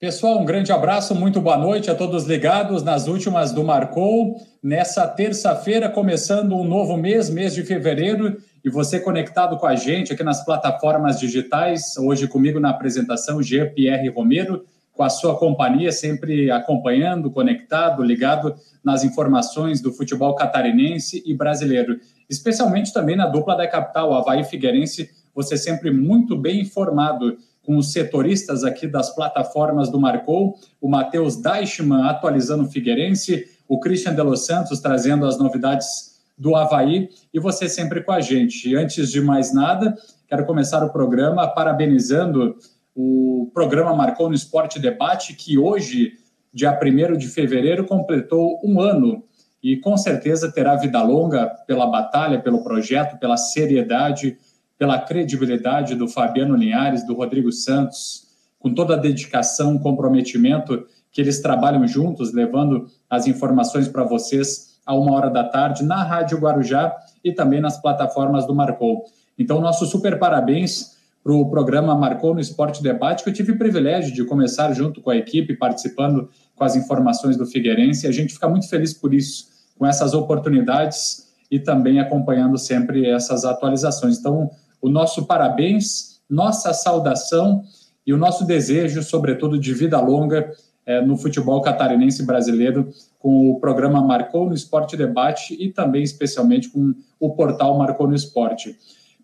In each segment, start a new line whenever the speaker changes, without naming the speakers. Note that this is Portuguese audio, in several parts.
Pessoal, um grande abraço, muito boa noite a todos ligados nas últimas do Marcou. Nessa terça-feira, começando um novo mês, mês de fevereiro, e você conectado com a gente aqui nas plataformas digitais. Hoje comigo na apresentação, Jean Pierre Romero, com a sua companhia, sempre acompanhando, conectado, ligado nas informações do futebol catarinense e brasileiro, especialmente também na dupla da capital, Havaí Figueirense, você sempre muito bem informado com os setoristas aqui das plataformas do Marcou, o Matheus Deichmann atualizando o Figueirense, o Christian de Los Santos trazendo as novidades do Havaí e você sempre com a gente. E antes de mais nada, quero começar o programa parabenizando o programa Marcou no Esporte Debate, que hoje, dia 1 de fevereiro, completou um ano e com certeza terá vida longa pela batalha, pelo projeto, pela seriedade pela credibilidade do Fabiano Linhares, do Rodrigo Santos, com toda a dedicação, comprometimento que eles trabalham juntos, levando as informações para vocês a uma hora da tarde na Rádio Guarujá e também nas plataformas do Marcou. Então, nosso super parabéns para o programa Marcou no Esporte Debate, que eu tive o privilégio de começar junto com a equipe, participando com as informações do Figueirense. A gente fica muito feliz por isso, com essas oportunidades e também acompanhando sempre essas atualizações. Então, o nosso parabéns, nossa saudação e o nosso desejo, sobretudo, de vida longa é, no futebol catarinense brasileiro, com o programa Marcou no Esporte Debate e também, especialmente, com o portal Marcou no Esporte.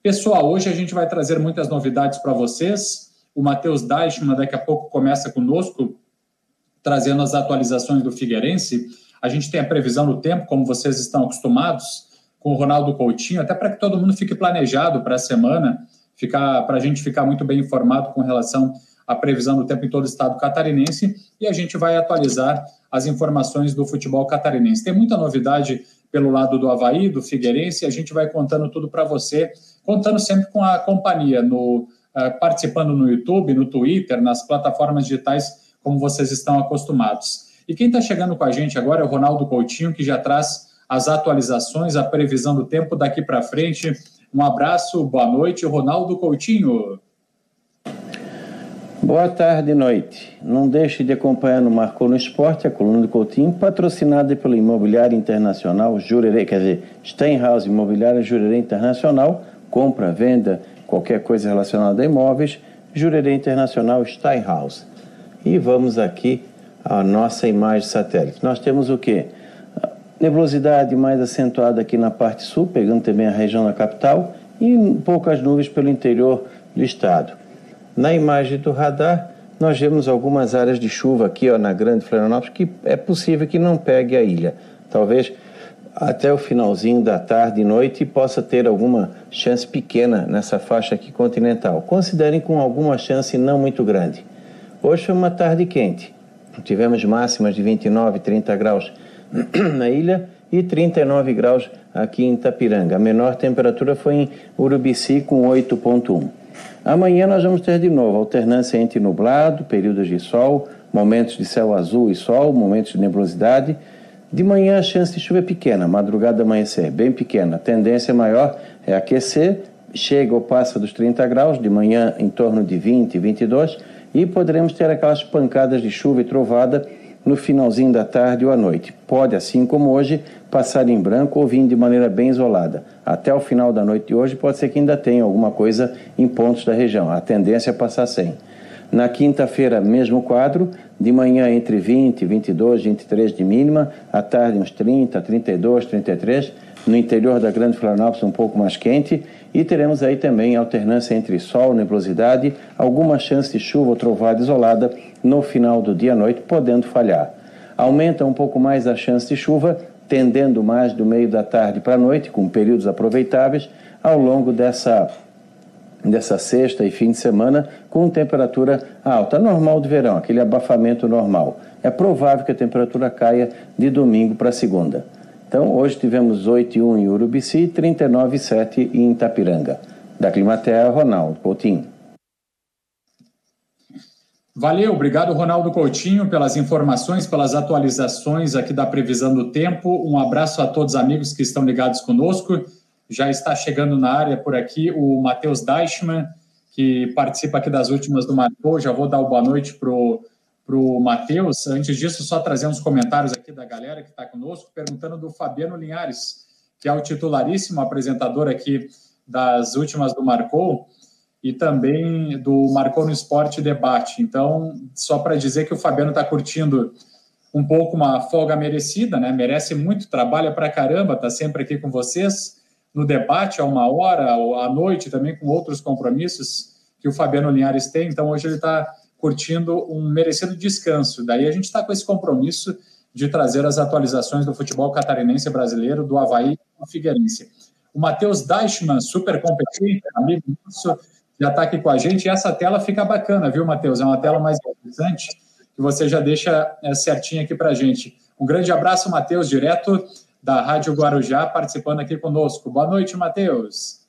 Pessoal, hoje a gente vai trazer muitas novidades para vocês. O Matheus Deichmann daqui a pouco começa conosco, trazendo as atualizações do Figueirense. A gente tem a previsão do tempo, como vocês estão acostumados com o Ronaldo Coutinho, até para que todo mundo fique planejado para a semana, para a gente ficar muito bem informado com relação à previsão do tempo em todo o estado catarinense e a gente vai atualizar as informações do futebol catarinense. Tem muita novidade pelo lado do Havaí, do Figueirense, e a gente vai contando tudo para você, contando sempre com a companhia, no, uh, participando no YouTube, no Twitter, nas plataformas digitais, como vocês estão acostumados. E quem está chegando com a gente agora é o Ronaldo Coutinho, que já traz as atualizações, a previsão do tempo daqui para frente. Um abraço, boa noite, Ronaldo Coutinho.
Boa tarde e noite. Não deixe de acompanhar no Marcou no Esporte a coluna do Coutinho, patrocinada pelo Imobiliário Internacional Jurerê, quer dizer, Steinhaus Imobiliário Jurerê Internacional, compra, venda, qualquer coisa relacionada a imóveis, Jurerê Internacional Steinhaus. E vamos aqui à nossa imagem satélite. Nós temos o quê? Nebulosidade mais acentuada aqui na parte sul, pegando também a região da capital, e poucas nuvens pelo interior do estado. Na imagem do radar, nós vemos algumas áreas de chuva aqui ó, na Grande Florianópolis que é possível que não pegue a ilha. Talvez até o finalzinho da tarde e noite possa ter alguma chance pequena nessa faixa aqui continental. Considerem com alguma chance não muito grande. Hoje foi uma tarde quente. Tivemos máximas de 29, 30 graus na ilha e 39 graus aqui em Itapiranga. A menor temperatura foi em Urubici com 8.1. Amanhã nós vamos ter de novo alternância entre nublado, períodos de sol, momentos de céu azul e sol, momentos de nebulosidade. De manhã a chance de chuva é pequena, madrugada amanhecer bem pequena. A tendência maior é aquecer, chega ou passa dos 30 graus, de manhã em torno de 20, 22 e poderemos ter aquelas pancadas de chuva e trovada no finalzinho da tarde ou à noite. Pode, assim como hoje, passar em branco ou vir de maneira bem isolada. Até o final da noite de hoje, pode ser que ainda tenha alguma coisa em pontos da região. A tendência é passar sem. Na quinta-feira, mesmo quadro, de manhã entre 20, 22, 23 de mínima, à tarde uns 30, 32, 33, no interior da Grande Florianópolis um pouco mais quente, e teremos aí também alternância entre sol, nebulosidade, alguma chance de chuva ou trovada isolada no final do dia à noite, podendo falhar. Aumenta um pouco mais a chance de chuva, tendendo mais do meio da tarde para a noite, com períodos aproveitáveis, ao longo dessa, dessa sexta e fim de semana, com temperatura alta, normal de verão, aquele abafamento normal. É provável que a temperatura caia de domingo para segunda. Então, hoje tivemos 8,1 em Urubici e 39,7 em Itapiranga. Da Climatea, Ronaldo Coutinho.
Valeu, obrigado Ronaldo Coutinho pelas informações, pelas atualizações aqui da previsão do tempo. Um abraço a todos os amigos que estão ligados conosco. Já está chegando na área por aqui o Matheus Deichmann, que participa aqui das últimas do Marcou. Já vou dar boa noite para o para o Matheus. Antes disso, só trazer uns comentários aqui da galera que está conosco, perguntando do Fabiano Linhares, que é o titularíssimo apresentador aqui das últimas do Marcou e também do Marcou no Esporte Debate. Então, só para dizer que o Fabiano está curtindo um pouco uma folga merecida, né? Merece muito, trabalha para caramba, está sempre aqui com vocês no debate a uma hora, à noite também com outros compromissos que o Fabiano Linhares tem. Então, hoje ele está curtindo um merecido descanso. Daí a gente está com esse compromisso de trazer as atualizações do futebol catarinense brasileiro, do Havaí e do Figueirense. O Matheus Deichmann, super competente, amigo nosso, já está aqui com a gente. E essa tela fica bacana, viu, Matheus? É uma tela mais interessante que você já deixa é, certinho aqui para a gente. Um grande abraço, Matheus, direto da Rádio Guarujá, participando aqui conosco. Boa noite, Matheus.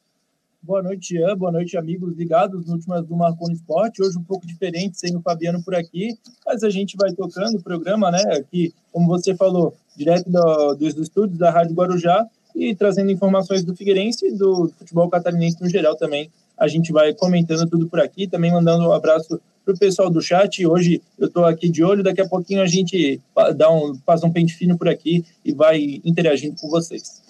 Boa noite, Ian. Boa noite, amigos ligados no últimas do Marconi Esporte. Hoje um pouco diferente, sem o Fabiano por aqui, mas a gente vai tocando o programa, né? Aqui, como você falou, direto do, dos estúdios da Rádio Guarujá e trazendo informações do Figueirense e do futebol catarinense no geral também. A gente vai comentando tudo por aqui, também mandando um abraço para o pessoal do chat. Hoje eu estou aqui de olho, daqui a pouquinho a gente dá um, faz um pente fino por aqui e vai interagindo com vocês.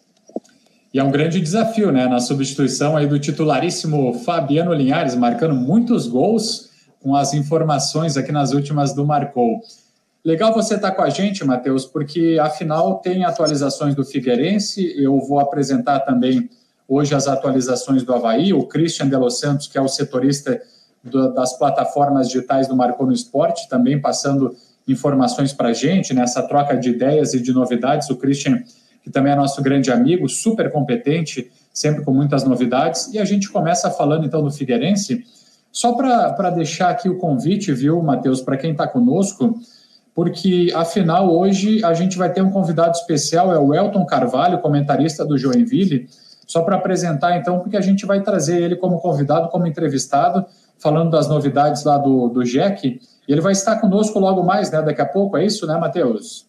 E é um grande desafio, né? Na substituição aí do titularíssimo Fabiano Linhares, marcando muitos gols com as informações aqui nas últimas do Marcou. Legal você estar com a gente, Matheus, porque afinal tem atualizações do Figueirense. Eu vou apresentar também hoje as atualizações do Havaí. O Christian de Los Santos, que é o setorista do, das plataformas digitais do Marcou no Esporte, também passando informações para a gente nessa troca de ideias e de novidades. O Christian que também é nosso grande amigo, super competente, sempre com muitas novidades. E a gente começa falando então do Figueirense. Só para deixar aqui o convite, viu, Matheus, para quem está conosco, porque afinal hoje a gente vai ter um convidado especial, é o Elton Carvalho, comentarista do Joinville, só para apresentar então, porque a gente vai trazer ele como convidado, como entrevistado, falando das novidades lá do, do Jack, e ele vai estar conosco logo mais, né, daqui a pouco, é isso, né, Matheus?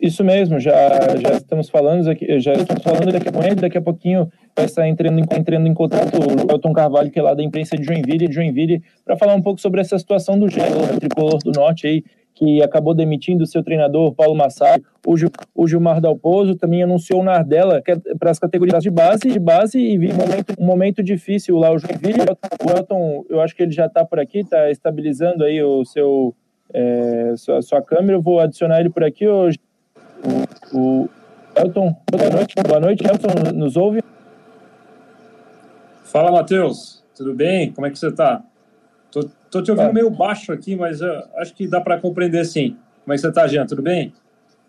Isso mesmo, já, já estamos falando aqui, já estamos falando daqui a, daqui a pouquinho vai estar entrando, entrando em contato o Elton Carvalho, que é lá da imprensa de Joinville, de Joinville, para falar um pouco sobre essa situação do Gelo, o tricolor do Norte aí, que acabou demitindo o seu treinador, Paulo Massari. O, Gil, o Gilmar Dalpozo também anunciou o Nardella é para as categorias de base, de base e vive um momento, um momento difícil lá. O Joinville, o Elton, eu acho que ele já está por aqui, está estabilizando aí o seu, é, sua, sua câmera. Eu vou adicionar ele por aqui hoje. O, Elton, boa noite. Boa noite, Elton, nos ouve?
Fala, Matheus. Tudo bem? Como é que você está? Tô, tô te ouvindo meio baixo aqui, mas acho que dá para compreender sim. Como é que você está, Jean? Tudo bem?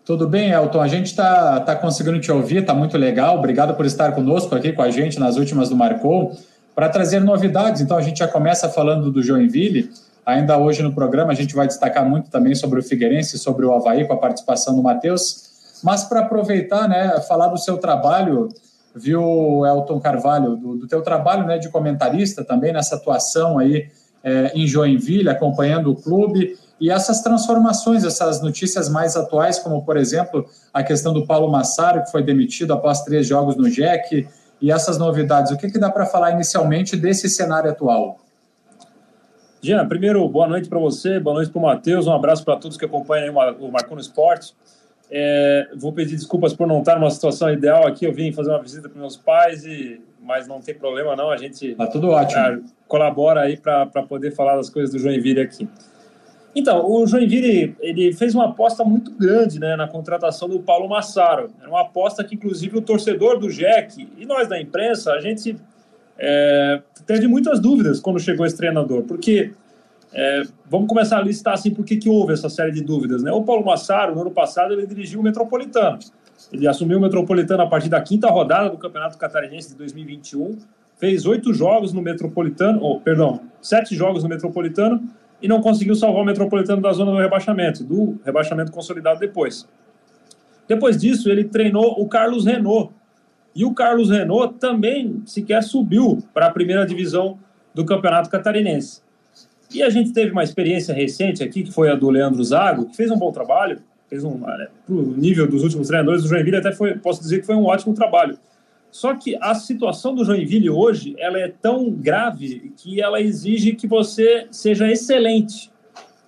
Tudo bem, Elton. A gente está tá conseguindo te ouvir, está muito legal. Obrigado por estar conosco aqui com a gente nas últimas do Marcou, para trazer novidades. Então, a gente já começa falando do Joinville. Ainda hoje no programa a gente vai destacar muito também sobre o Figueirense, sobre o Havaí, com a participação do Matheus. Mas para aproveitar, né, falar do seu trabalho, viu, Elton Carvalho, do, do teu trabalho né, de comentarista também nessa atuação aí é, em Joinville, acompanhando o clube e essas transformações, essas notícias mais atuais, como por exemplo a questão do Paulo Massaro, que foi demitido após três jogos no JEC, e essas novidades. O que, que dá para falar inicialmente desse cenário atual?
Jean, primeiro, boa noite para você, boa noite para o Matheus, um abraço para todos que acompanham o Marconi Esporte. É, vou pedir desculpas por não estar numa situação ideal aqui, eu vim fazer uma visita para meus pais, e, mas não tem problema não, a gente
tá tudo ótimo. É,
colabora aí para poder falar das coisas do Joinville aqui. Então, o Joinville ele fez uma aposta muito grande né, na contratação do Paulo Massaro. Era uma aposta que, inclusive, o torcedor do Jack e nós da imprensa, a gente é, teve muitas dúvidas quando chegou esse treinador, porque é, vamos começar a listar assim por que, que houve essa série de dúvidas. Né? O Paulo Massaro, no ano passado, ele dirigiu o Metropolitano. Ele assumiu o Metropolitano a partir da quinta rodada do Campeonato Catarinense de 2021, fez oito jogos no Metropolitano, oh, perdão, sete jogos no Metropolitano e não conseguiu salvar o Metropolitano da zona do rebaixamento, do rebaixamento consolidado depois. Depois disso, ele treinou o Carlos Renault, e o Carlos Renault também sequer subiu para a primeira divisão do Campeonato Catarinense. E a gente teve uma experiência recente aqui, que foi a do Leandro Zago, que fez um bom trabalho, fez um, para o nível dos últimos treinadores do Joinville, até foi, posso dizer que foi um ótimo trabalho. Só que a situação do Joinville hoje, ela é tão grave que ela exige que você seja excelente.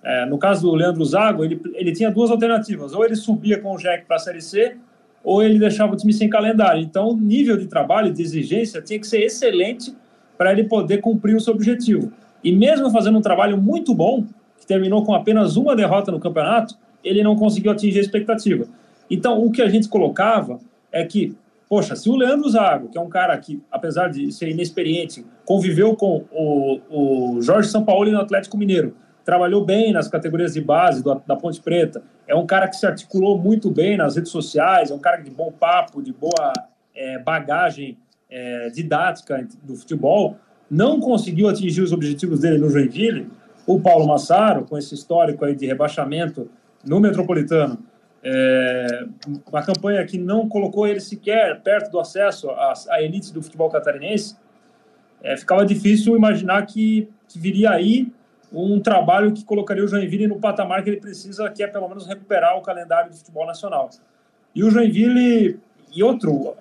É, no caso do Leandro Zago, ele, ele tinha duas alternativas. Ou ele subia com o Jack para a Série C, ou ele deixava o time sem calendário. Então, o nível de trabalho, de exigência, tinha que ser excelente para ele poder cumprir o seu objetivo. E mesmo fazendo um trabalho muito bom, que terminou com apenas uma derrota no campeonato, ele não conseguiu atingir a expectativa. Então, o que a gente colocava é que, poxa, se o Leandro Zago, que é um cara que, apesar de ser inexperiente, conviveu com o, o Jorge Sampaoli no Atlético Mineiro, trabalhou bem nas categorias de base do, da Ponte Preta, é um cara que se articulou muito bem nas redes sociais, é um cara de bom papo, de boa é, bagagem é, didática do futebol, não conseguiu atingir os objetivos dele no Joinville, o Paulo Massaro, com esse histórico aí de rebaixamento no Metropolitano, é, uma campanha que não colocou ele sequer perto do acesso à, à elite do futebol catarinense, é, ficava difícil imaginar que, que viria aí um trabalho que colocaria o Joinville no patamar que ele precisa, que é pelo menos recuperar o calendário do futebol nacional. E o Joinville, e outro,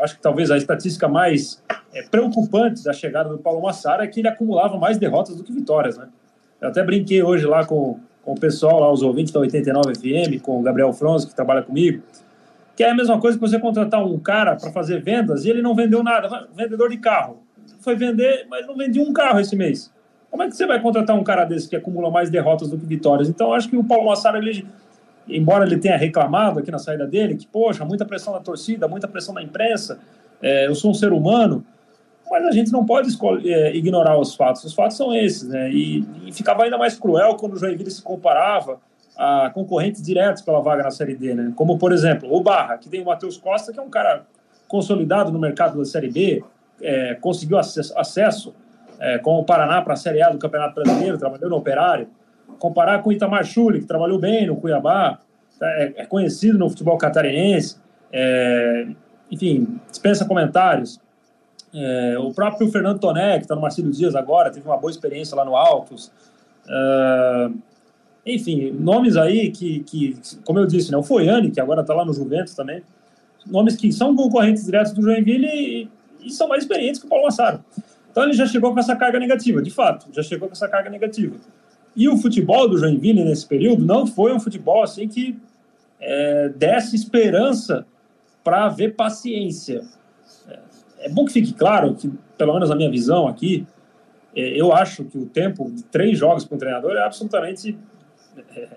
acho que talvez a estatística mais é, preocupante da chegada do Paulo Massara é que ele acumulava mais derrotas do que vitórias, né? Eu até brinquei hoje lá com, com o pessoal, lá, os ouvintes da 89 FM, com o Gabriel Fronzo, que trabalha comigo, que é a mesma coisa que você contratar um cara para fazer vendas e ele não vendeu nada, vendedor de carro. Foi vender, mas não vendia um carro esse mês. Como é que você vai contratar um cara desse que acumula mais derrotas do que vitórias? Então, acho que o Paulo Massaro, ele, embora ele tenha reclamado aqui na saída dele, que, poxa, muita pressão da torcida, muita pressão da imprensa, é, eu sou um ser humano, mas a gente não pode é, ignorar os fatos. Os fatos são esses, né? E, e, ficava ainda mais cruel quando o Joinville se comparava a concorrentes diretos pela vaga na Série D, né? Como, por exemplo, o Barra, que tem o Matheus Costa, que é um cara consolidado no mercado da Série B, é, conseguiu acesso, acesso é, com o Paraná para a Série A do Campeonato Brasileiro, trabalhou no Operário. Comparar com o Itamar Chuli, que trabalhou bem no Cuiabá, tá, é, é conhecido no futebol catarinense, é, enfim, dispensa comentários. É, o próprio Fernando Toné, que está no Marcílio Dias agora, teve uma boa experiência lá no Altos. É, enfim, nomes aí que, que, como eu disse, né, o Foiane, que agora está lá no Juventus também, nomes que são concorrentes diretos do Joinville e, e são mais experientes que o Paulo Massaro. Então ele já chegou com essa carga negativa, de fato, já chegou com essa carga negativa. E o futebol do Joinville nesse período não foi um futebol assim que é, desse esperança para ver paciência. É, é, bom que fique claro que, pelo menos na minha visão aqui, é, eu acho que o tempo de três jogos para um treinador é absolutamente. É,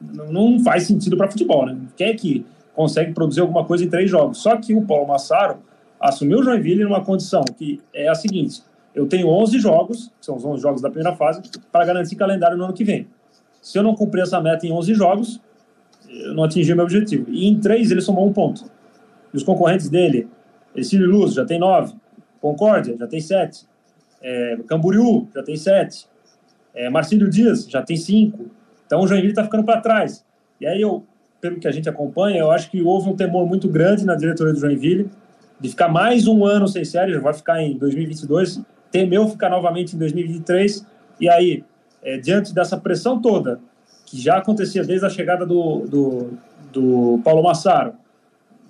não faz sentido para futebol, né? Quem é que consegue produzir alguma coisa em três jogos? Só que o Paulo Massaro assumiu o Joinville numa condição que é a seguinte: eu tenho 11 jogos, que são os 11 jogos da primeira fase, para garantir calendário no ano que vem. Se eu não cumprir essa meta em 11 jogos, eu não atingi meu objetivo. E em três ele somou um ponto. E os concorrentes dele, Ercílio Luz já tem nove, Concórdia já tem sete, é, Camboriú já tem sete, é, Marcílio Dias já tem cinco. Então o Joinville está ficando para trás. E aí eu, pelo que a gente acompanha, eu acho que houve um temor muito grande na diretoria do Joinville de ficar mais um ano sem série, vai ficar em 2022, temeu ficar novamente em 2023, e aí, é, diante dessa pressão toda, que já acontecia desde a chegada do, do, do Paulo Massaro,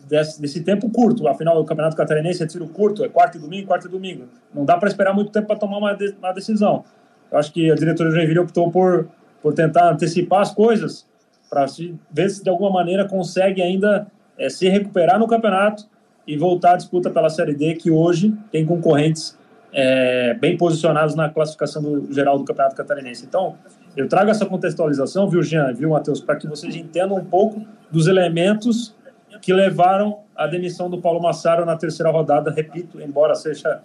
desse, desse, tempo curto, afinal o Campeonato Catarinense é tiro curto, é quarto e domingo, quarto e domingo, não dá para esperar muito tempo para tomar uma, de, uma decisão. Eu acho que a diretoria do Joinville optou por, por tentar antecipar as coisas, para ver se de alguma maneira consegue ainda é, se recuperar no campeonato e voltar à disputa pela Série D, que hoje tem concorrentes é, bem posicionados na classificação do, geral do Campeonato Catarinense. Então, eu trago essa contextualização, viu, Jean, viu, Matheus, para que vocês entendam um pouco dos elementos que levaram à demissão do Paulo Massaro na terceira rodada. Repito, embora seja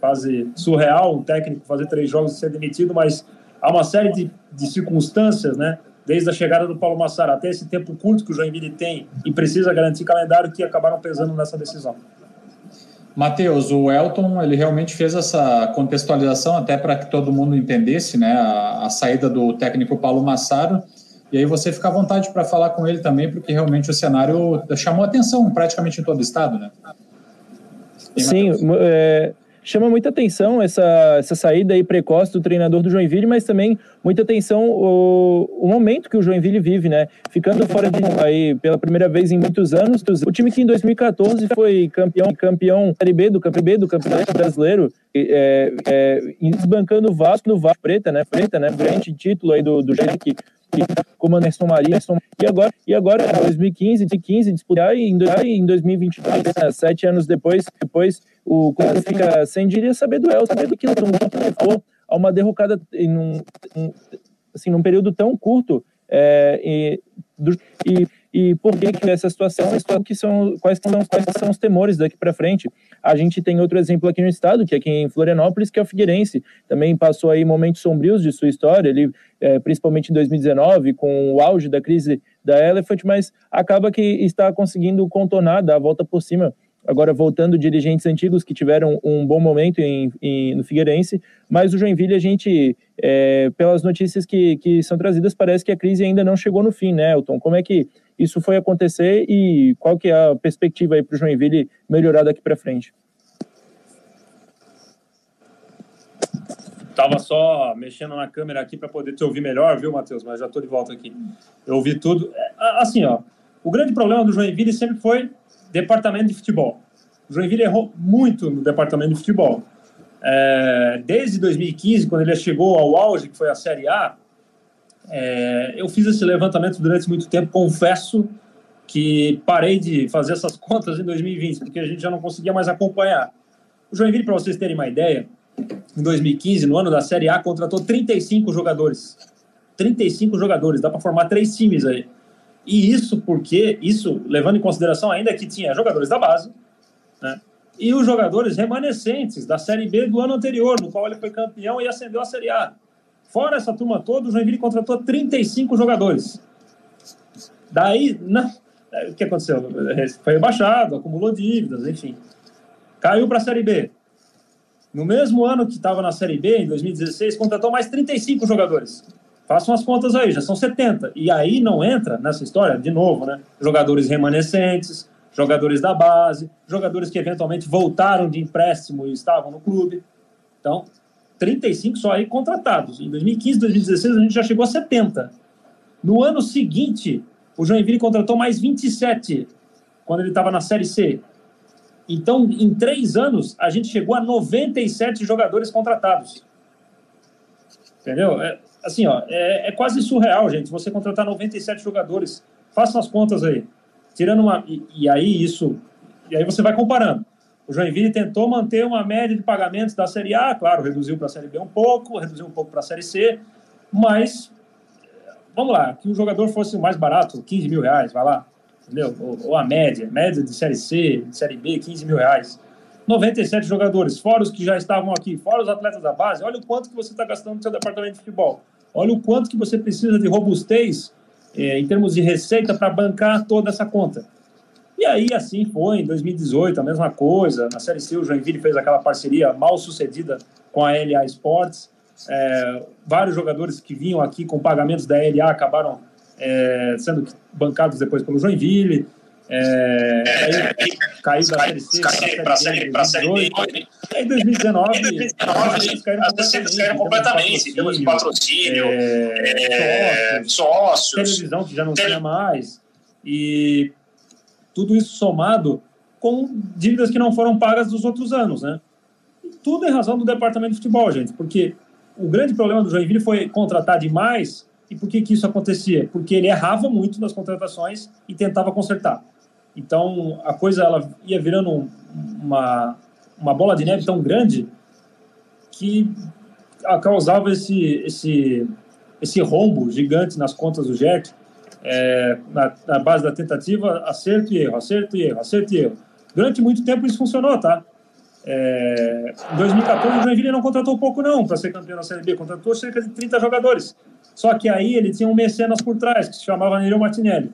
quase surreal um técnico fazer três jogos e ser demitido, mas há uma série de, de circunstâncias, né? Desde a chegada do Paulo Massara até esse tempo curto que o Joinville tem e precisa garantir calendário que acabaram pesando nessa decisão.
Matheus, o Elton ele realmente fez essa contextualização até para que todo mundo entendesse né, a, a, saída do técnico Paulo Massaro. E aí você fica à vontade para falar com ele também, porque realmente o cenário chamou atenção praticamente em todo o estado, né?
Sim, é, chama muita atenção essa, essa saída aí precoce do treinador do Joinville, mas também muita atenção o, o momento que o Joinville vive, né? Ficando fora de aí pela primeira vez em muitos anos. O time que em 2014 foi campeão, campeão Série B do Campeonato B do Campeonato Brasileiro, é, é, desbancando o Vasco no Vasco Preta, né? Preta, né? Grande título aí do, do jeito que como Anderson Maria, e agora, e agora 2015, 2015 disputar e em 2022, né, sete anos depois, depois o Corinthians fica sem diria saber do El, saber do que levou a uma derrocada em um, um, assim, num período tão curto é, e, e e por que, que essa situação, que são, quais, são, quais são os temores daqui para frente. A gente tem outro exemplo aqui no estado, que é aqui em Florianópolis, que é o Figueirense. Também passou aí momentos sombrios de sua história, ele, é, principalmente em 2019, com o auge da crise da Elephant, mas acaba que está conseguindo contornar, dar a volta por cima agora voltando dirigentes antigos que tiveram um bom momento em, em, no Figueirense, mas o Joinville, a gente, é, pelas notícias que, que são trazidas, parece que a crise ainda não chegou no fim, né, Elton? Como é que isso foi acontecer e qual que é a perspectiva aí para o Joinville melhorar daqui para frente?
Tava só mexendo na câmera aqui para poder te ouvir melhor, viu, Matheus? Mas já estou de volta aqui. Eu ouvi tudo. É, assim, ó, o grande problema do Joinville sempre foi departamento de futebol. O Joinville errou muito no departamento de futebol. É, desde 2015, quando ele chegou ao auge, que foi a Série A, é, eu fiz esse levantamento durante muito tempo. Confesso que parei de fazer essas contas em 2020, porque a gente já não conseguia mais acompanhar. O Joinville, para vocês terem uma ideia, em 2015, no ano da Série A, contratou 35 jogadores. 35 jogadores, dá para formar três times aí. E isso porque, isso levando em consideração ainda que tinha jogadores da base, né? E os jogadores remanescentes da Série B do ano anterior, no qual ele foi campeão e ascendeu à Série A. Fora essa turma toda, o Joinville contratou 35 jogadores. Daí, não, o que aconteceu? Foi rebaixado, acumulou dívidas, enfim. Caiu para a Série B. No mesmo ano que estava na Série B, em 2016, contratou mais 35 jogadores. Façam as contas aí, já são 70. E aí não entra nessa história, de novo, né? Jogadores remanescentes, jogadores da base, jogadores que eventualmente voltaram de empréstimo e estavam no clube. Então, 35 só aí contratados. Em 2015, 2016, a gente já chegou a 70. No ano seguinte, o Joinville contratou mais 27, quando ele estava na Série C. Então, em três anos, a gente chegou a 97 jogadores contratados. Entendeu? É, assim, ó, é, é, quase surreal, gente, você contratar 97 jogadores. Façam as contas aí. Tirando uma. E, e, aí isso. E aí você vai comparando. O Joinville tentou manter uma média de pagamentos da Série A, claro, reduziu para a Série B um pouco, reduziu um pouco para a Série C, mas vamos lá, que o jogador fosse o mais barato, 15 mil reais, vai lá, entendeu? Ou, ou a média, média de Série C, de Série B, 15 mil reais. 97 jogadores, fora os que já estavam aqui, fora os atletas da base, olha o quanto que você está gastando no seu departamento de futebol. Olha o quanto que você precisa de robustez é, em termos de receita para bancar toda essa conta. E aí, assim foi, em 2018, a mesma coisa. Na Série C, o Joinville fez aquela parceria mal sucedida com a LA Sports. É, vários jogadores que vinham aqui com pagamentos da LA acabaram é, sendo bancados depois pelo Joinville. É, aí caiu da Série C para a Série, B, Série B. E aí, em 2019, eles caíram completamente, em de patrocínio, é, é, sócios, televisão que já não tinha mais. E tudo isso somado com dívidas que não foram pagas dos outros anos, né? E tudo em razão do departamento de futebol, gente, porque o grande problema do Joinville foi contratar demais. E por que, que isso acontecia? Porque ele errava muito nas contratações e tentava consertar. Então a coisa ela ia virando uma, uma bola de neve tão grande que causava esse, esse, esse rombo gigante nas contas do JEC, é, na, na, base da tentativa, acerto e erro, acerto e erro, acerto e erro. Durante muito tempo isso funcionou, tá? É, em 2014 o Joinville não contratou pouco não para ser campeão da Série B, contratou cerca de 30 jogadores. Só que aí ele tinha um mecenas por trás, que se chamava Nereu Martinelli.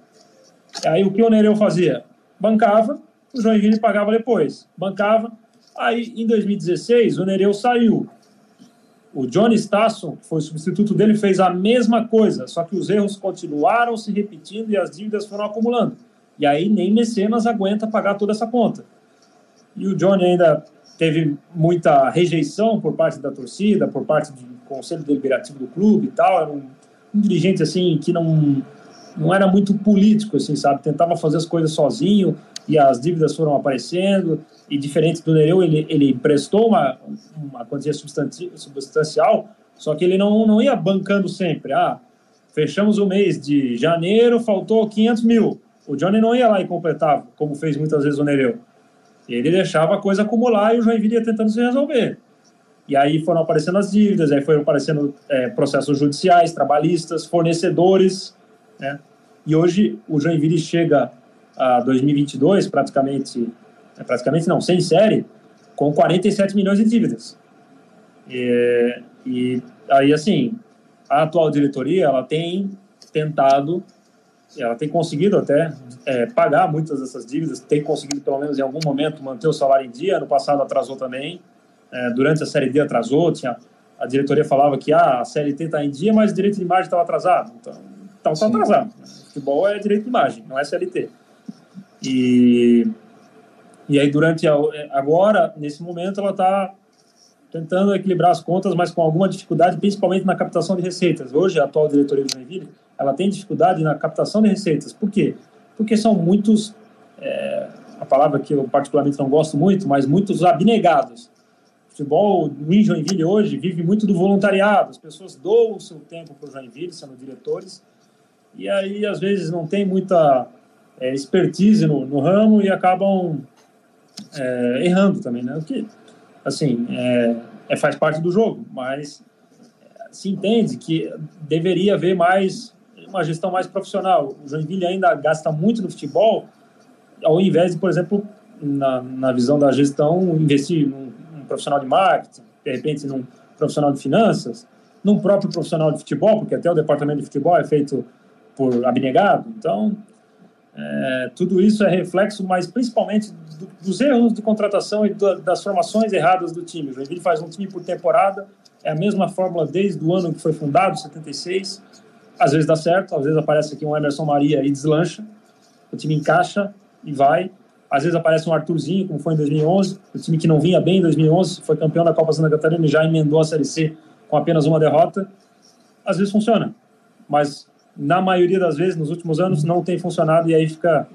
Aí o que o Nereu fazia? Bancava, o Joinville pagava depois. Bancava. Aí, em 2016, o Nereu saiu. O Johnny Stasson, que foi o substituto dele, fez a mesma coisa, só que os erros continuaram se repetindo e as dívidas foram acumulando. E aí nem Mecenas aguenta pagar toda essa conta. E o Johnny ainda teve muita rejeição por parte da torcida, por parte do conselho deliberativo do clube e tal. Era um, um dirigente assim que não não era muito político, assim, sabe? Tentava fazer as coisas sozinho e as dívidas foram aparecendo. E diferente do Nereu, ele, ele emprestou uma, uma quantia substancial, só que ele não, não ia bancando sempre. Ah, fechamos o mês de janeiro, faltou 500 mil. O Johnny não ia lá e completava, como fez muitas vezes o Nereu. Ele deixava a coisa acumular e o Joinville ia tentando se resolver. E aí foram aparecendo as dívidas, aí foram aparecendo é, processos judiciais, trabalhistas, fornecedores, né? E hoje o Joinville chega a 2022 praticamente, é, praticamente não, sem série, com 47 milhões de dívidas. E, e aí, assim, a atual diretoria, ela tem tentado, ela tem conseguido até é, pagar muitas dessas dívidas, tem conseguido, pelo menos em algum momento, manter o salário em dia. No passado atrasou também, é, durante a Série D atrasou, tinha, a diretoria falava que ah, a CLT está em dia, mas o direito de imagem estava atrasado. Então, então está atrasado. Futebol é direito de imagem, não é CLT. E, e aí, durante a, agora, nesse momento, ela está tentando equilibrar as contas, mas com alguma dificuldade, principalmente na captação de receitas. Hoje, a atual diretoria do Joinville, ela tem dificuldade na captação de receitas. Por quê? Porque são muitos, é, a palavra que eu particularmente não gosto muito, mas muitos abnegados. O futebol no Joinville hoje vive muito do voluntariado. As pessoas doam o seu tempo para o Joinville, sendo diretores, e aí, às vezes, não tem muita é, expertise no, no, ramo e acabam é, errando também, né? O que, assim, é, é, faz parte do jogo, mas se entende que deveria haver mais uma gestão mais profissional. O Joinville ainda gasta muito no futebol, ao invés de, por exemplo, na, na visão da gestão, investir num, num, profissional de marketing, de repente num profissional de finanças, num próprio profissional de futebol, porque até o departamento de futebol é feito por abnegado. Então, é, tudo isso é reflexo, mas principalmente do, dos erros de contratação e do, das formações erradas do time. O Joinville faz um time por temporada, é a mesma fórmula desde o ano que foi fundado, 76. Às vezes dá certo, às vezes aparece aqui um Emerson Maria e deslancha, o time encaixa e vai. Às vezes aparece um Arthurzinho, como foi em 2011, o time que não vinha bem em 2011, foi campeão da Copa Santa Catarina e já emendou a Série C com apenas uma derrota. Às vezes funciona, mas na maioria das vezes, nos últimos anos, não tem funcionado e aí fica,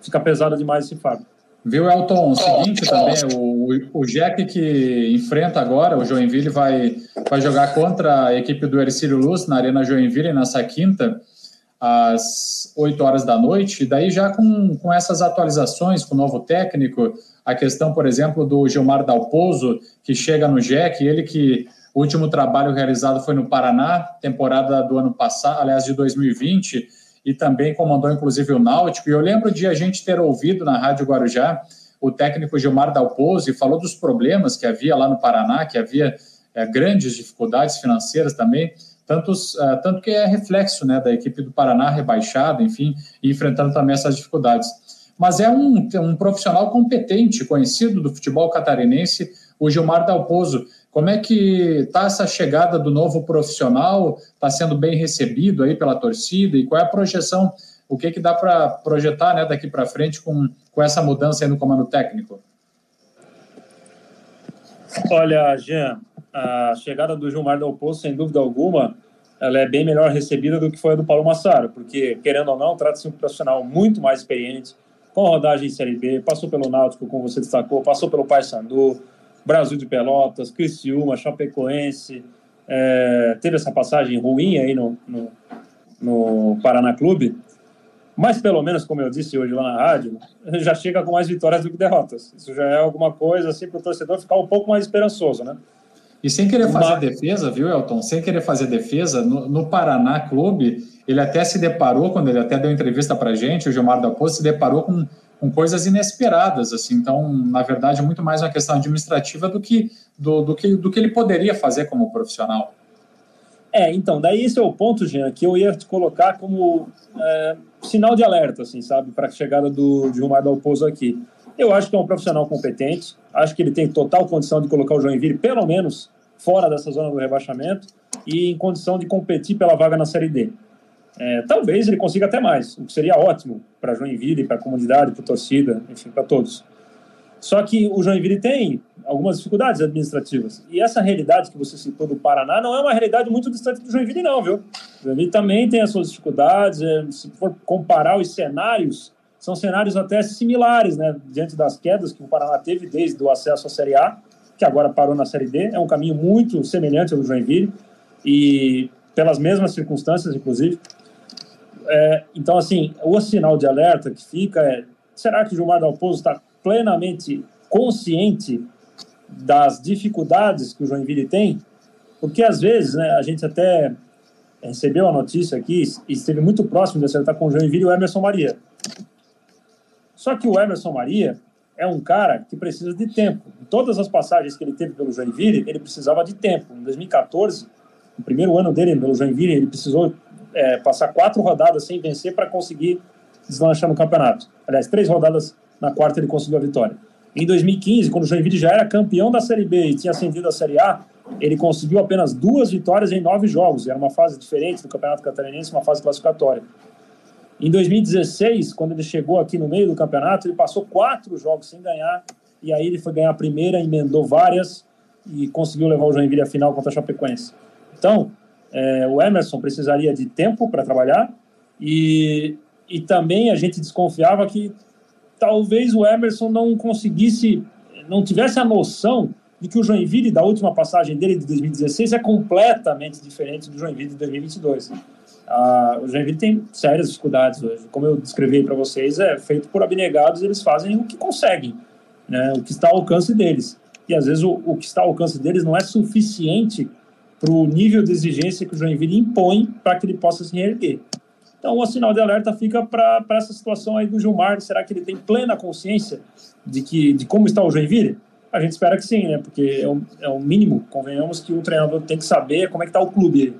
fica pesado demais esse fardo.
Viu, Elton? O seguinte também, o, o Jack que enfrenta agora, o Joinville vai, vai jogar contra a equipe do Ercílio Luz na Arena Joinville nessa quinta, às 8 horas da noite, e daí já com, com essas atualizações, com o novo técnico, a questão, por exemplo, do Gilmar Dalpozo, que chega no Jack, ele que o último trabalho realizado foi no Paraná, temporada do ano passado, aliás, de 2020, e também comandou inclusive o Náutico. E eu lembro de a gente ter ouvido na Rádio Guarujá o técnico Gilmar Dalpozo e falou dos problemas que havia lá no Paraná, que havia é, grandes dificuldades financeiras também, tantos, uh, tanto que é reflexo né, da equipe do Paraná rebaixada, enfim, e enfrentando também essas dificuldades. Mas é um, um profissional competente, conhecido do futebol catarinense, o Gilmar Dalpozo. Como é que está essa chegada do novo profissional? Está sendo bem recebido aí pela torcida? E qual é a projeção? O que, que dá para projetar né, daqui para frente com, com essa mudança aí no comando técnico?
Olha, Jean, a chegada do Gilmar Del Poço, sem dúvida alguma, ela é bem melhor recebida do que foi a do Paulo Massaro, porque, querendo ou não, trata-se de um profissional muito mais experiente, com rodagem em Série B, passou pelo Náutico, como você destacou, passou pelo Paysandu, Brasil de Pelotas, Criciúma, Chapecoense, é, teve essa passagem ruim aí no, no, no, Paraná Clube, mas pelo menos, como eu disse hoje lá na rádio, já chega com mais vitórias do que derrotas. Isso já é alguma coisa assim para o torcedor ficar um pouco mais esperançoso, né?
E sem querer fazer mas... defesa, viu, Elton? Sem querer fazer defesa, no, no, Paraná Clube, ele até se deparou, quando ele até deu entrevista para gente, o Gilmar da Poça se deparou com com coisas inesperadas, assim. Então, na verdade, é muito mais uma questão administrativa do que do, do, que do que ele poderia fazer como profissional.
É, então, daí esse é o ponto, Jean, que eu ia te colocar como é, sinal de alerta, assim, sabe, para a chegada do Gilmar Dalpozo aqui. Eu acho que é um profissional competente, acho que ele tem total condição de colocar o Joinville, pelo menos, fora dessa zona do rebaixamento e em condição de competir pela vaga na Série D. É, talvez ele consiga até mais, o que seria ótimo para Joinville, para a comunidade, para a torcida, enfim, para todos. Só que o Joinville tem algumas dificuldades administrativas. E essa realidade que você citou do Paraná não é uma realidade muito distante do Joinville, não, viu? O Joinville também tem as suas dificuldades. É, se for comparar os cenários, são cenários até similares, né? Diante das quedas que o Paraná teve desde o acesso à Série A, que agora parou na Série D. É um caminho muito semelhante ao do Joinville e pelas mesmas circunstâncias, inclusive. É, então, assim, o sinal de alerta que fica é: será que o Gilmar Dalpozo está plenamente consciente das dificuldades que o Joinville tem, porque às vezes né, a gente até recebeu a notícia aqui e esteve muito próximo de acertar com o Joinville o Emerson Maria. Só que o Emerson Maria é um cara que precisa de tempo. Em todas as passagens que ele teve pelo Joinville, ele precisava de tempo. Em 2014, no primeiro ano dele pelo Joinville, ele precisou é, passar quatro rodadas sem vencer para conseguir deslanchar no campeonato. Aliás, três rodadas na quarta ele conseguiu a vitória. Em 2015, quando o Joinville já era campeão da Série B e tinha ascendido à Série A, ele conseguiu apenas duas vitórias em nove jogos. Era uma fase diferente do Campeonato Catarinense, uma fase classificatória. Em 2016, quando ele chegou aqui no meio do campeonato, ele passou quatro jogos sem ganhar, e aí ele foi ganhar a primeira, emendou várias e conseguiu levar o Joinville à final contra a Chapecoense. Então, é, o Emerson precisaria de tempo para trabalhar e, e também a gente desconfiava que talvez o Emerson não conseguisse, não tivesse a noção de que o Joinville da última passagem dele de 2016 é completamente diferente do Joinville de 2022. Ah, o Joinville tem sérias dificuldades hoje. Como eu descrevi para vocês, é feito por abnegados, eles fazem o que conseguem, né, o que está ao alcance deles. E às vezes o, o que está ao alcance deles não é suficiente para o nível de exigência que o Joinville impõe para que ele possa se reerguer. Então, o sinal de alerta fica para essa situação aí do Gilmar. Será que ele tem plena consciência de, que, de como está o Joinville? A gente espera que sim, né? Porque é o, é o mínimo, convenhamos, que o treinador tem que saber como é que está o clube.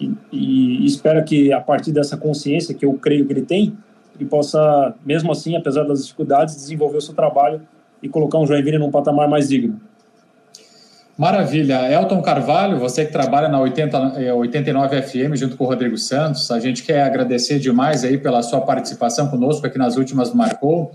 E, e, espera que, a partir dessa consciência, que eu creio que ele tem, ele possa, mesmo assim, apesar das dificuldades, desenvolver o seu trabalho e colocar um Joinville num patamar mais digno.
Maravilha. Elton Carvalho, você que trabalha na 80, 89 FM junto com o Rodrigo Santos, a gente quer agradecer demais aí pela sua participação conosco aqui nas últimas Marcou,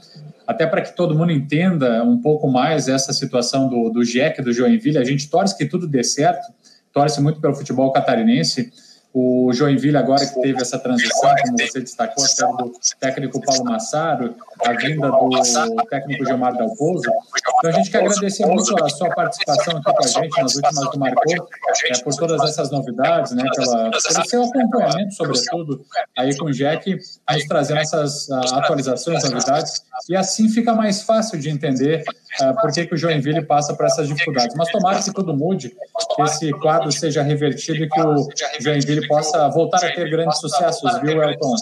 até para que todo mundo entenda um pouco mais essa situação do, do GEC, do Joinville. A gente torce que tudo dê certo, torce muito pelo futebol catarinense, o Joinville, agora que teve essa transição, como você destacou, até do técnico Paulo Massaro, a vinda do técnico Gilmar Dalpozo. Então, a gente quer agradecer muito a sua participação aqui com a gente nas últimas do Marcou, é, por todas essas novidades, né, pela, pelo seu acompanhamento, sobretudo, aí com o Jack, nos trazendo essas uh, atualizações, novidades, e assim fica mais fácil de entender uh, por que, que o Joinville passa por essas dificuldades. Mas tomara que tudo mude, que esse quadro seja revertido e que o Joinville possa voltar a ter grandes sucessos, viu, Elton?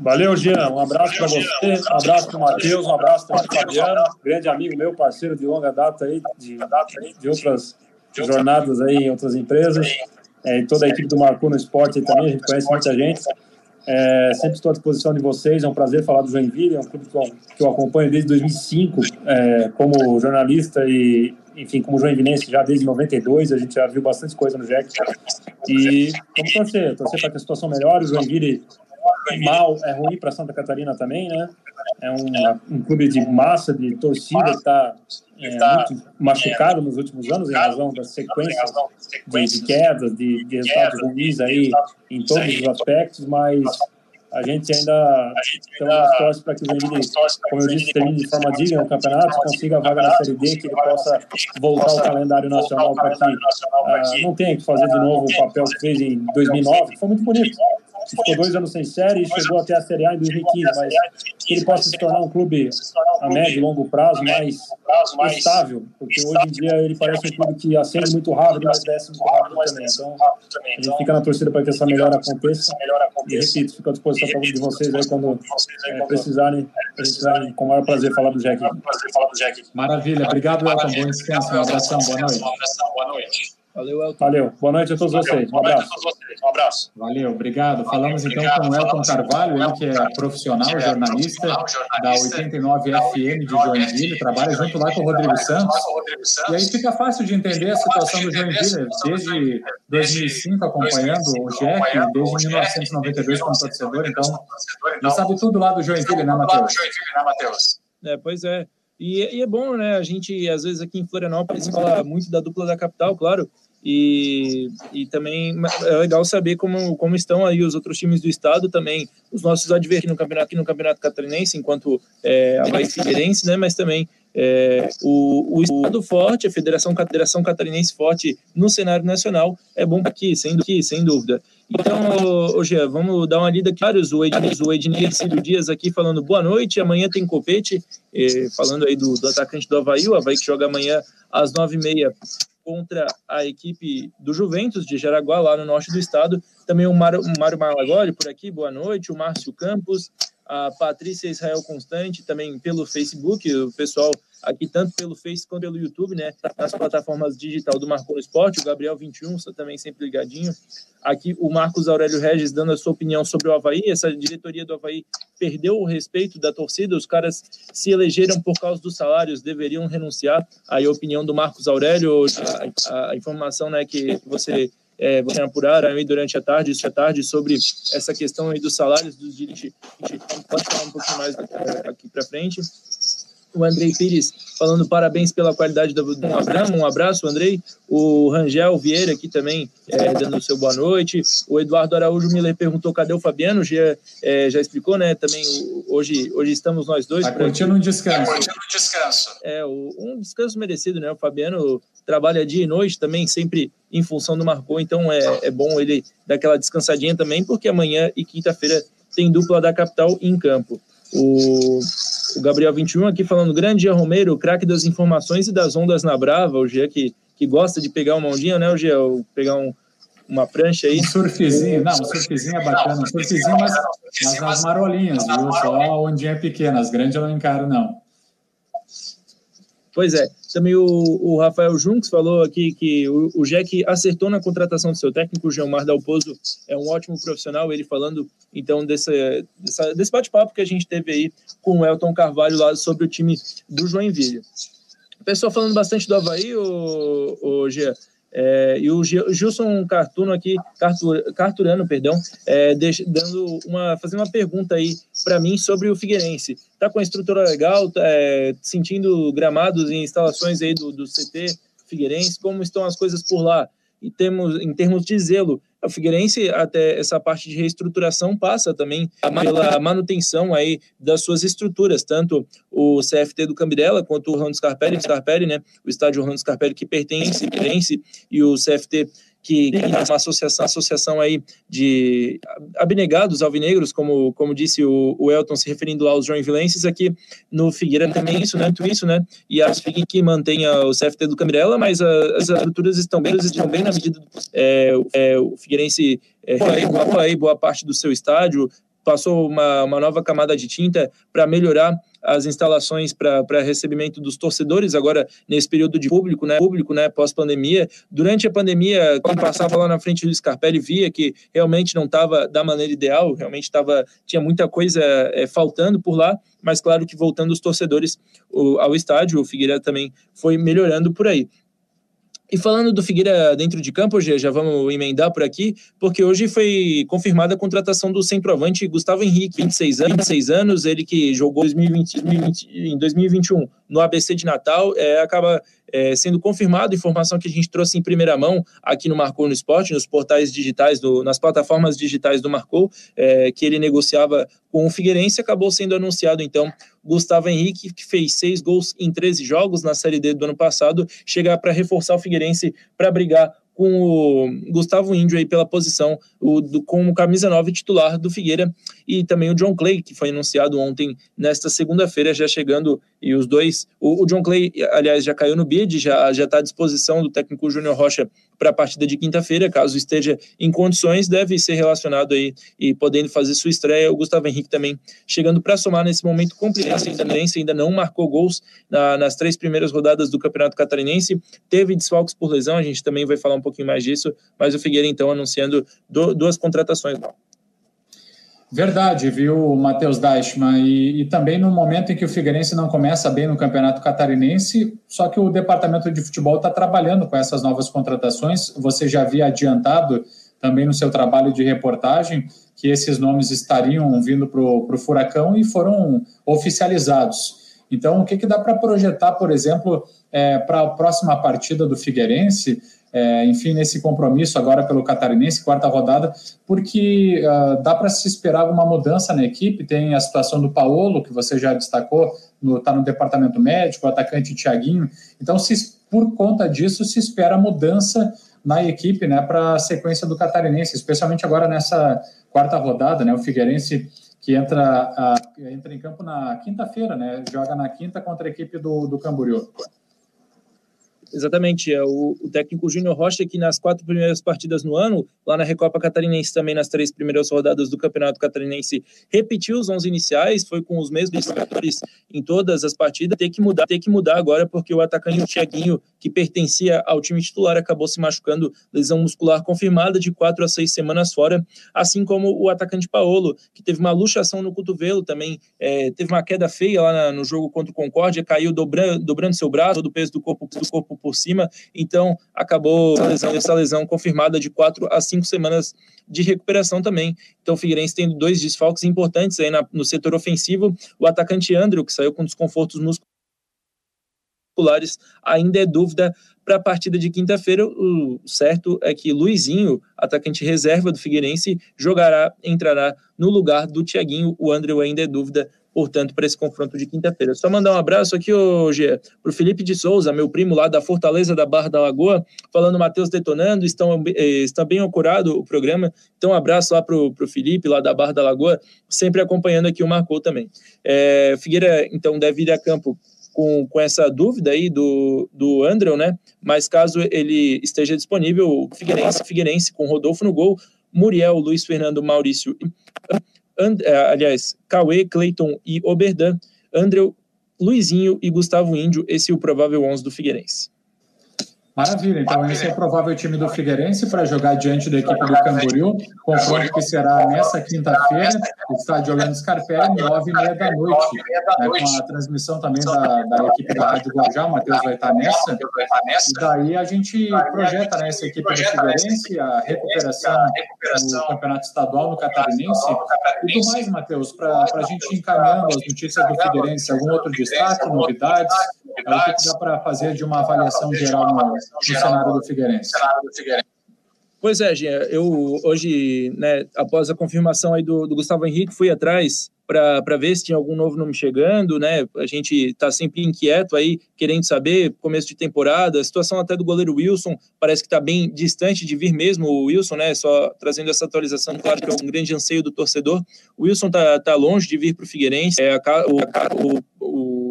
Valeu, Jean. Um abraço para você, um abraço para o Matheus, um abraço para o Fabiano, grande amigo meu, parceiro de longa data aí, de, de outras jornadas aí em outras empresas. É, e toda a equipe do Marco no Esporte também, a gente conhece muita gente. É, sempre estou à disposição de vocês, é um prazer falar do Joinville, é um clube que eu, que eu acompanho desde 2005 é, como jornalista e, enfim, como joinvilense já desde 92, a gente já viu bastante coisa no Jack. E vamos torcer, torcer para que a situação melhore, o Joinville mal é ruim para Santa Catarina também, né? É um, um clube de massa, de torcida que está é, muito machucado nos últimos anos em razão da sequência de, de quedas, de, de resultados ruins aí em todos os aspectos, mas a gente ainda uma torce para que o Joinville, como eu disse, termine de forma digna no campeonato, consiga a vaga na Série D, que ele possa voltar ao calendário nacional para que uh, não tenha que fazer de novo o papel que fez em 2009, que foi muito bonito ficou dois anos sem série e chegou até a Série A em 2015, mas que ele possa se tornar um clube a médio e longo prazo mais estável, porque hoje em dia ele parece um clube que acende muito rápido, mas desce muito rápido também. Então, a gente fica na torcida para que essa melhora aconteça. E repito, fico à disposição de vocês aí quando é, precisarem. Vai com o maior prazer falar do Jack.
Maravilha, obrigado, Elton. Bom descanso, um abração, boa noite.
Valeu, Elton. Valeu, boa noite a todos vocês. Um abraço. abraço.
Valeu, obrigado. Falamos então com o Elton Carvalho, ele que é profissional, jornalista da 89 FM de Joinville, trabalha junto lá com o Rodrigo Santos. E aí fica fácil de entender a situação do Joinville, desde 2005 acompanhando o Jack, desde 1992 como torcedor, então já sabe tudo lá do Joinville, né, Matheus?
É, pois é. E, e, é bom, né? A gente, às vezes, aqui em Florianópolis, fala muito da dupla da capital, claro. E, e também é legal saber como, como estão aí os outros times do estado também, os nossos adversários no campeonato, aqui no campeonato catarinense, enquanto é, a Bahia Figueirense, né? Mas também é, o, o estado forte, a Federação, a Federação Catarinense forte no cenário nacional é bom aqui, sem, aqui, sem dúvida. Então, hoje vamos dar uma lida aqui. O Ednir, o Ednir Dias aqui falando boa noite. Amanhã tem copete, eh, falando aí do, do, atacante do Havaí. O Havaí que joga amanhã às nove e meia contra a equipe do Juventus de Jaraguá, lá no norte do estado. Também o Mário, Mário por aqui, boa noite. O Márcio Campos, a Patrícia Israel Constante, também pelo Facebook, o pessoal aqui tanto pelo Face quanto pelo YouTube, né, nas plataformas digital do Marcou Esporte, o Gabriel 21, também sempre ligadinho. Aqui o Marcos Aurélio Regis dando a sua opinião sobre o Havaí, essa diretoria do Havaí perdeu o respeito da torcida, os caras se elegeram por causa dos salários, deveriam renunciar. Aí a opinião do Marcos Aurélio, a, a informação né, que você é, você apurar aí durante a tarde, a tarde sobre essa questão aí dos salários dos dirigentes. A gente pode falar um pouquinho mais aqui para frente o Andrei Pires falando parabéns pela qualidade do, do Abramo, um abraço, Andrei. O Rangel Vieira aqui também é, dando o seu boa noite. O Eduardo Araújo Miller perguntou cadê o Fabiano, já, é, já explicou, né? Também hoje, hoje estamos nós dois.
Vai curtindo um descanso.
Vai curtindo um descanso.
É, um descanso merecido, né? O Fabiano trabalha dia e noite também, sempre em função do Marcou, então é, é bom ele dar aquela descansadinha também, porque amanhã e quinta-feira tem dupla da capital em campo. O, o Gabriel 21 aqui falando, grande Gia Romero, craque das informações e das ondas na Brava, o Gia que, que gosta de pegar uma ondinha, né, o Gia? Pegar um, uma prancha aí. Um
surfzinho, não, um surfzinho é bacana, um surfzinho, mas, mas nas marolinhas, viu? Só ondinha pequena, as grandes eu não encaro, não.
Pois é. Também o, o Rafael Junks falou aqui que o, o Jack acertou na contratação do seu técnico, o Gilmar Dalpozo é um ótimo profissional, ele falando então desse, desse bate-papo que a gente teve aí com o Elton Carvalho lá sobre o time do Joinville. Pessoal falando bastante do Havaí, o, o Gia, é, e o Gilson Cartuno aqui, Cartur, perdão, é, dando uma, fazendo uma pergunta aí para mim sobre o Figueirense. Tá com a estrutura legal, tá, é, sentindo gramados e instalações aí do, do CT Figueirense, como estão as coisas por lá? E temos, em termos de zelo, o Figueirense, até essa parte de reestruturação, passa também pela manutenção aí das suas estruturas, tanto o CFT do Cambirela quanto o Orlando Scarpelli, Scarpelli né, o estádio Orlando Scarpelli que pertence, Figueirense, e o CFT que, que é uma associação, associação aí de abnegados alvinegros, como, como disse o, o Elton, se referindo lá aos joinvilenses, aqui no Figueira também isso, né? Tudo isso, né? E a FIG que mantenha o CFT do Camirela, mas a, as estruturas estão bem, estão bem na medida do, é, é, o Figueirense é, aí boa parte do seu estádio, passou uma, uma nova camada de tinta para melhorar as instalações para recebimento dos torcedores agora nesse período de público, né, público, né, pós-pandemia. Durante a pandemia, quem passava lá na frente do Scarpelli via que realmente não estava da maneira ideal, realmente estava tinha muita coisa é, faltando por lá, mas claro que voltando os torcedores ao estádio, o Figueira também foi melhorando por aí. E falando do Figueira dentro de campo, já, já vamos emendar por aqui, porque hoje foi confirmada a contratação do centroavante Gustavo Henrique, 26 anos, 26 anos ele que jogou 2020, 2020, em 2021 no ABC de Natal, é, acaba é, sendo confirmado, informação que a gente trouxe em primeira mão aqui no Marcou no Esporte, nos portais digitais, do, nas plataformas digitais do Marcou, é, que ele negociava com o Figueirense, acabou sendo anunciado então Gustavo Henrique, que fez seis gols em 13 jogos na Série D do ano passado, chegar para reforçar o Figueirense para brigar com o Gustavo Índio aí pela posição o, do, como camisa 9 titular do Figueira e também o John Clay, que foi anunciado ontem, nesta segunda-feira, já chegando, e os dois, o, o, John Clay, aliás, já caiu no bid, já está à disposição do técnico Júnior Rocha para a partida de quinta-feira, caso esteja em condições, deve ser relacionado aí e podendo fazer sua estreia. O Gustavo Henrique também chegando para somar nesse momento complicado. O ainda não marcou gols na, nas três primeiras rodadas do Campeonato Catarinense, teve desfalques por lesão, a gente também vai falar um pouquinho mais disso, mas o Figueira então anunciando do, duas contratações.
Verdade, viu, Matheus Deichmann? E, e, também no momento em que o Figueirense não começa bem no Campeonato Catarinense, só que o departamento de futebol está trabalhando com essas novas contratações. Você já havia adiantado também no seu trabalho de reportagem que esses nomes estariam vindo para o Furacão e foram oficializados. Então, o que, que dá para projetar, por exemplo, é, para a próxima partida do Figueirense? É, enfim, nesse compromisso agora pelo Catarinense, quarta rodada, porque uh, dá para se esperar uma mudança na equipe. Tem a situação do Paulo, que você já destacou, está no, tá no departamento médico, o atacante Thiaguinho. Então, se, por conta disso, se espera mudança na equipe né, para a sequência do Catarinense, especialmente agora nessa quarta rodada, né, o Figueirense que entra, uh, entra em campo na quinta-feira, né, joga na quinta contra a equipe do, do Camboriú.
Exatamente, é o, o técnico Júnior Rocha que nas quatro primeiras partidas no ano, lá na Recopa Catarinense também nas três primeiras rodadas do Campeonato Catarinense, repetiu os 11 iniciais, foi com os mesmos jogadores em todas as partidas, tem que mudar, tem que mudar agora porque o atacante o Thiaguinho, que pertencia ao time titular, acabou se machucando, lesão muscular confirmada de quatro a seis semanas fora, assim como o atacante Paolo, que teve uma luxação no cotovelo também, é, teve uma queda feia lá na, no jogo contra o Concórdia, caiu dobrando, dobrando seu braço, do peso do corpo, do corpo por cima, então acabou essa lesão, essa lesão confirmada de quatro a cinco semanas de recuperação também. Então o Figueirense tem dois desfalques importantes aí na, no setor ofensivo, o atacante Andrew, que saiu com desconfortos musculares, ainda é dúvida para a partida de quinta-feira. O certo é que Luizinho, atacante reserva do Figueirense, jogará, entrará no lugar do Thiaguinho. O Andrew ainda é dúvida portanto, para esse confronto de quinta-feira. Só mandar um abraço aqui hoje para o Felipe de Souza, meu primo lá da Fortaleza da Barra da Lagoa, falando Matheus detonando, estão, eh, está bem acurado o programa, então um abraço lá para o Felipe, lá da Barra da Lagoa, sempre acompanhando aqui o Marcou também. É, Figueira, então, deve ir a campo com, com essa dúvida aí do, do André, né? Mas caso ele esteja disponível, Figueirense, Figueirense com Rodolfo no gol, Muriel, Luiz Fernando, Maurício And, é, aliás, Cauê, Cleiton e Oberdan, André, Luizinho e Gustavo Índio, esse é o provável 11 do Figueirense.
Maravilha, então esse é o provável time do Figueirense para jogar diante da equipe do Camboriú, confronto que será nessa quinta-feira, no estádio Orlando Scarpelli, nove e meia da noite, né, com a transmissão também da, da equipe da Rádio Guarujá, o Matheus vai estar nessa, e daí a gente projeta né, essa equipe do Figueirense, a recuperação do campeonato estadual no Catarinense, e do mais, Matheus, para a gente encaminhando as notícias do Figueirense, algum outro destaque, novidades, o que dá para fazer de uma avaliação geral no, no cenário do Figueirense.
Pois é, Gia, eu hoje, né, após a confirmação aí do, do Gustavo Henrique, fui atrás para ver se tinha algum novo nome chegando, né? A gente está sempre inquieto aí, querendo saber, começo de temporada, a situação até do goleiro Wilson parece que está bem distante de vir mesmo o Wilson, né? Só trazendo essa atualização, claro que é um grande anseio do torcedor. O Wilson tá, tá longe de vir para o Figueirense, é, a, o, o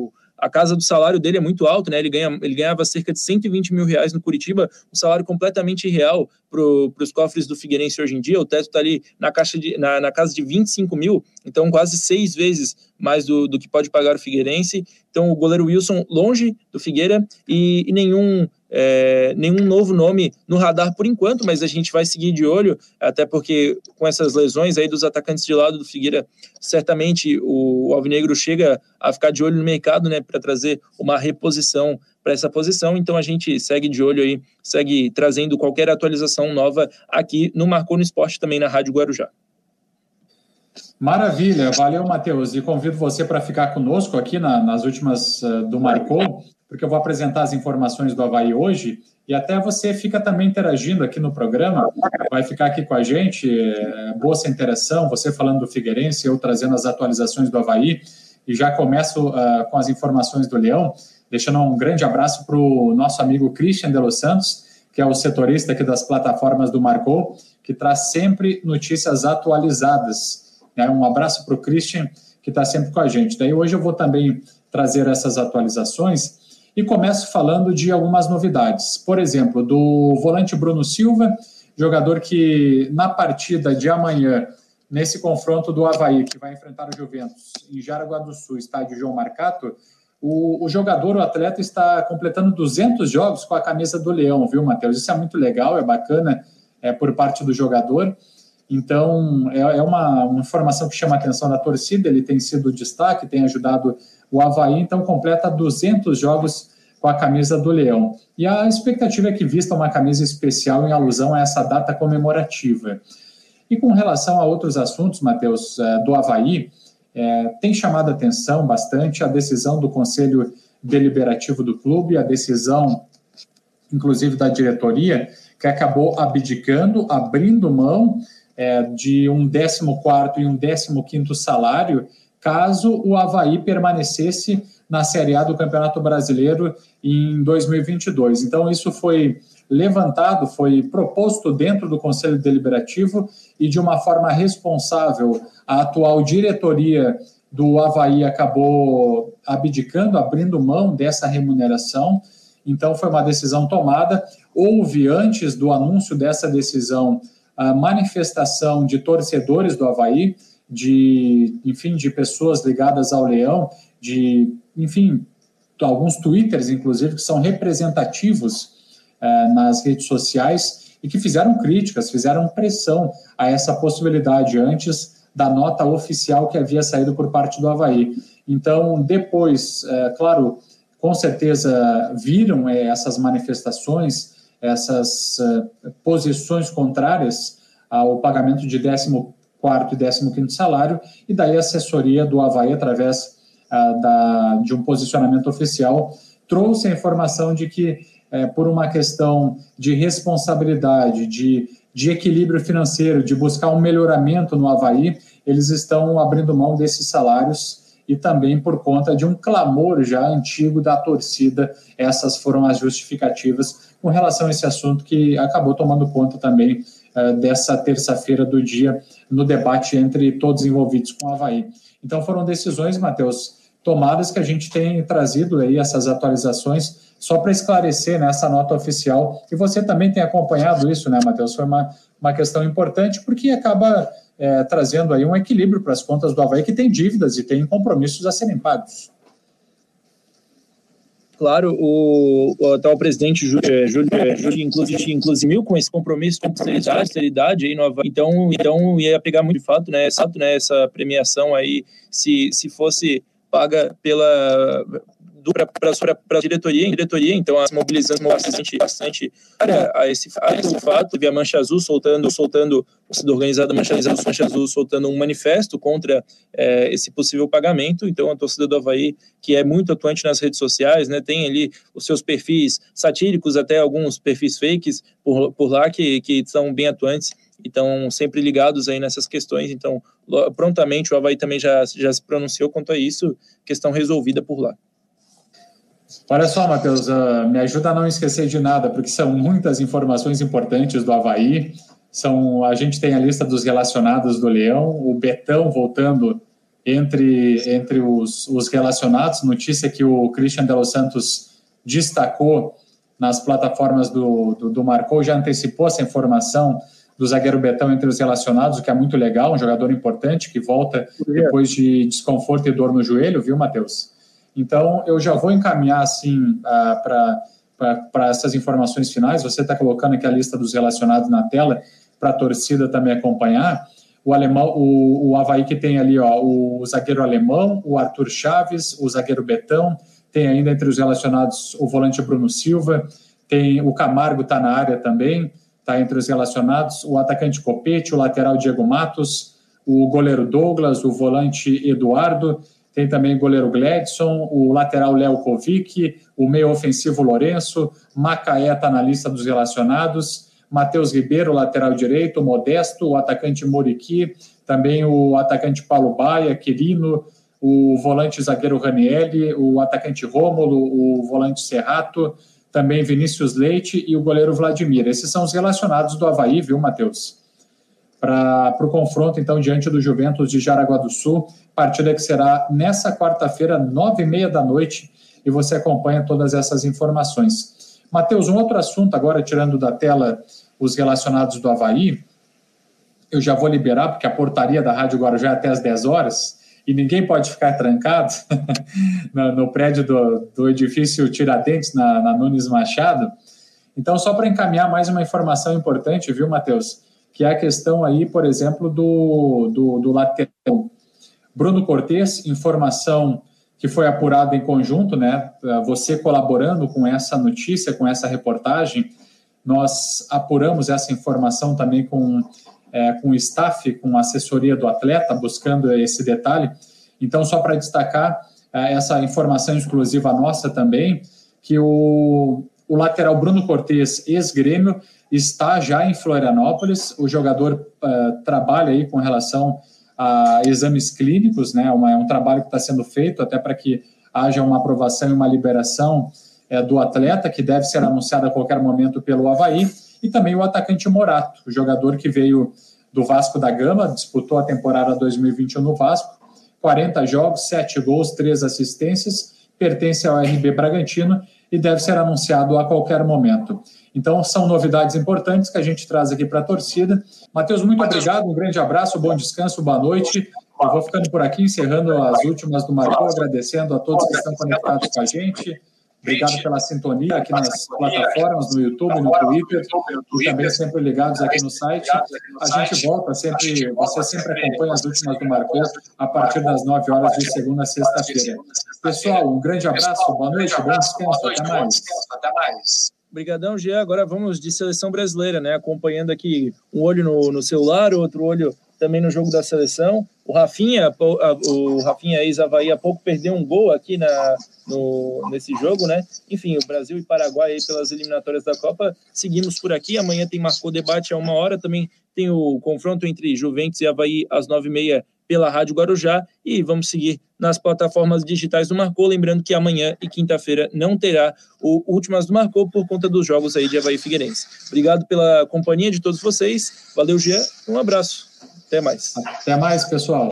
a casa do salário dele é muito alto, né? Ele, ganha, ele ganhava cerca de 120 mil reais no Curitiba, um salário completamente irreal para os cofres do Figueirense hoje em dia. O teto está ali na, caixa de, na, na, casa de 25 mil, então quase seis vezes mais do, do que pode pagar o Figueirense. Então o goleiro Wilson longe do Figueira e, e nenhum é, nenhum novo nome no radar por enquanto, mas a gente vai seguir de olho, até porque com essas lesões aí dos atacantes de lado do Figueira, certamente o Alvinegro chega a ficar de olho no mercado, né, para trazer uma reposição para essa posição. Então a gente segue de olho aí, segue trazendo qualquer atualização nova aqui no Marcou no Esporte também na Rádio Guarujá.
Maravilha, valeu, Matheus. E convido você para ficar conosco aqui na, nas últimas uh, do Marcou porque eu vou apresentar as informações do Havaí hoje e até você fica também interagindo aqui no programa, vai ficar aqui com a gente, é, boa essa interação, você falando do Figueirense, eu trazendo as atualizações do Havaí, e já começo uh, com as informações do Leão, deixando um grande abraço para o nosso amigo Christian de Los Santos, que é o setorista aqui das plataformas do Marcou, que traz sempre notícias atualizadas. Né? Um abraço para o Christian, que está sempre com a gente. Daí hoje eu vou também trazer essas atualizações e começo falando de algumas novidades. Por exemplo, do volante Bruno Silva, jogador que na partida de amanhã, nesse confronto do Havaí, que vai enfrentar o Juventus em Jaraguá do Sul, estádio João Marcato, o, o, jogador, o atleta, está completando 200 jogos com a camisa do Leão, viu, Matheus? Isso é muito legal, é bacana é, por parte do jogador. Então, é, é uma, uma, informação que chama a atenção da torcida, ele tem sido destaque, tem ajudado o Havaí, então completa 200 jogos com a camisa do Leão. E a expectativa é que vista uma camisa especial em alusão a essa data comemorativa. E com relação a outros assuntos, Matheus, é, do Havaí, é, tem chamado a atenção bastante a decisão do Conselho Deliberativo do clube, a decisão, inclusive, da diretoria, que acabou abdicando, abrindo mão é, de um 14 e um 15 salário, caso o Havaí permanecesse na Série A do Campeonato Brasileiro em 2022. Então, isso foi levantado, foi proposto dentro do Conselho Deliberativo e de uma forma responsável, a atual diretoria do Havaí acabou abdicando, abrindo mão dessa remuneração. Então, foi uma decisão tomada. Houve, antes do anúncio dessa decisão, a manifestação de torcedores do Havaí, de, enfim, de pessoas ligadas ao Leão, de, enfim, alguns twitters, inclusive, que são representativos eh, nas redes sociais e que fizeram críticas, fizeram pressão a essa possibilidade antes da nota oficial que havia saído por parte do Havaí. Então, depois, é, claro, com certeza viram é, essas manifestações, essas é, posições contrárias ao pagamento de 14 e 15 salário, e daí a assessoria do Havaí, através da, de um posicionamento oficial, trouxe a informação de que é, por uma questão de responsabilidade, de, de equilíbrio financeiro, de buscar um melhoramento no Havaí, eles estão abrindo mão desses salários e também por conta de um clamor já antigo da torcida. Essas foram as justificativas com relação a esse assunto que acabou tomando conta também uh, dessa terça-feira do dia no debate entre todos envolvidos com o Havaí. Então foram decisões, Matheus, tomadas que a gente tem trazido aí essas atualizações só para esclarecer nessa né, nota oficial, e você também tem acompanhado isso, né, Matheus? Foi uma, uma questão importante, porque acaba é, trazendo aí um equilíbrio para as contas do Havaí, que tem dívidas e tem compromissos a serem pagos.
Claro, o, o atual presidente é, Júlio, é, Júlio inclusive, inclusive com esse compromisso com seriedade, seriedade aí no Havaí, então, então ia pegar muito de fato, né, fato, né, essa premiação aí, se, se fosse paga pela para a diretoria, diretoria, então as mobilizando bastante, bastante a, esse, a esse fato. Mancha Azul soltando, soltando, o sido organizado Mancha Azul, Mancha Azul soltando um manifesto contra é, esse possível pagamento. Então a torcida do Havaí, que é muito atuante nas redes sociais, né, tem ali os seus perfis satíricos, até alguns perfis fakes por, por lá que, que são bem atuantes e estão sempre ligados aí nessas questões. Então, prontamente o Havaí também já, já se pronunciou quanto a isso, questão resolvida por lá.
Olha só, Matheus, uh, me ajuda a não esquecer de nada, porque são muitas informações importantes do Havaí. São, a gente tem a lista dos relacionados do Leão, o Betão voltando entre, entre os, os relacionados, notícia que o Christian de Los Santos destacou nas plataformas do, do, do Marcou, já antecipou essa informação do zagueiro Betão entre os relacionados, o que é muito legal, um jogador importante que volta depois de desconforto e dor no joelho, viu, Matheus? Então, eu já vou encaminhar, assim, para essas informações finais. Você está colocando aqui a lista dos relacionados na tela para a torcida também acompanhar. O alemão, o, o Havaí que tem ali, ó, o zagueiro alemão, o Arthur Chaves, o zagueiro Betão, tem ainda entre os relacionados o volante Bruno Silva, tem o Camargo está na área também, está entre os relacionados, o atacante Copete, o lateral Diego Matos, o goleiro Douglas, o volante Eduardo, tem também goleiro Gledson, o lateral Léo Kovic, o meio ofensivo Lourenço, Macaé está na lista dos relacionados, Matheus Ribeiro, lateral direito, Modesto, o atacante Moriqui, também o atacante Paulo Baia, Quirino, o volante zagueiro Ranielli, o atacante Rômulo, o volante Serrato, também Vinícius Leite e o goleiro Vladimir. Esses são os relacionados do Havaí, viu, Matheus? Para o confronto, então, diante do Juventus de Jaraguá do Sul, partida que será nessa quarta-feira, nove e meia da noite, e você acompanha todas essas informações. Matheus, um outro assunto agora, tirando da tela os relacionados do Havaí, eu já vou liberar, porque a portaria da Rádio Guarujá é até às 10 horas, e ninguém pode ficar trancado no, no, prédio do, do, edifício Tiradentes, na, na Nunes Machado. Então, só para encaminhar mais uma informação importante, viu, Matheus? Que é a questão aí, por exemplo, do, do, do lateral Bruno Cortes, informação que foi apurada em conjunto, né? Você colaborando com essa notícia, com essa reportagem, nós apuramos essa informação também com é, com o staff, com a assessoria do atleta, buscando esse detalhe. Então, só para destacar é, essa informação exclusiva nossa também, que o, o lateral Bruno Cortes, ex-grêmio, está já em Florianópolis. O jogador uh, trabalha aí com relação a exames clínicos, né? Uma, é um trabalho que está sendo feito até para que haja uma aprovação e uma liberação é, do atleta, que deve ser anunciada a qualquer momento pelo Havaí e também o atacante Morato, o jogador que veio do Vasco da Gama, disputou a temporada 2021 no Vasco, 40 jogos, 7 gols, 3 assistências, pertence ao RB Bragantino e deve ser anunciado a qualquer momento. Então, são novidades importantes que a gente traz aqui para a torcida. Matheus, muito obrigado, um grande abraço, bom descanso, boa noite. Eu vou ficando por aqui, encerrando as últimas do Marcou, agradecendo a todos que estão conectados com a gente. Obrigado pela sintonia aqui nas plataformas, no YouTube, no Twitter, e também sempre ligados aqui no site. A gente volta sempre, você sempre acompanha as últimas do Marcou a partir das 9 horas de segunda a sexta-feira. Pessoal, um grande abraço, boa noite, bom descanso, até mais.
Obrigadão, Jean. Agora vamos de seleção brasileira, né? Acompanhando aqui um olho no, no celular, outro olho também no jogo da seleção. O Rafinha, o Rafinha ex-Havaí, há pouco perdeu um gol aqui na, no, nesse jogo, né? Enfim, o Brasil e Paraguai aí pelas eliminatórias da Copa. Seguimos por aqui. Amanhã tem Marcou Debate a uma hora. Também tem o confronto entre Juventus e Havaí às nove e meia pela Rádio Guarujá. E vamos seguir nas plataformas digitais do Marcou. Lembrando que amanhã e quinta-feira não terá o Últimas do Marcou por conta dos jogos aí de Havaí Figueirense. Obrigado pela companhia de todos vocês. Valeu, Jean. Um abraço. Até mais.
Até mais, pessoal.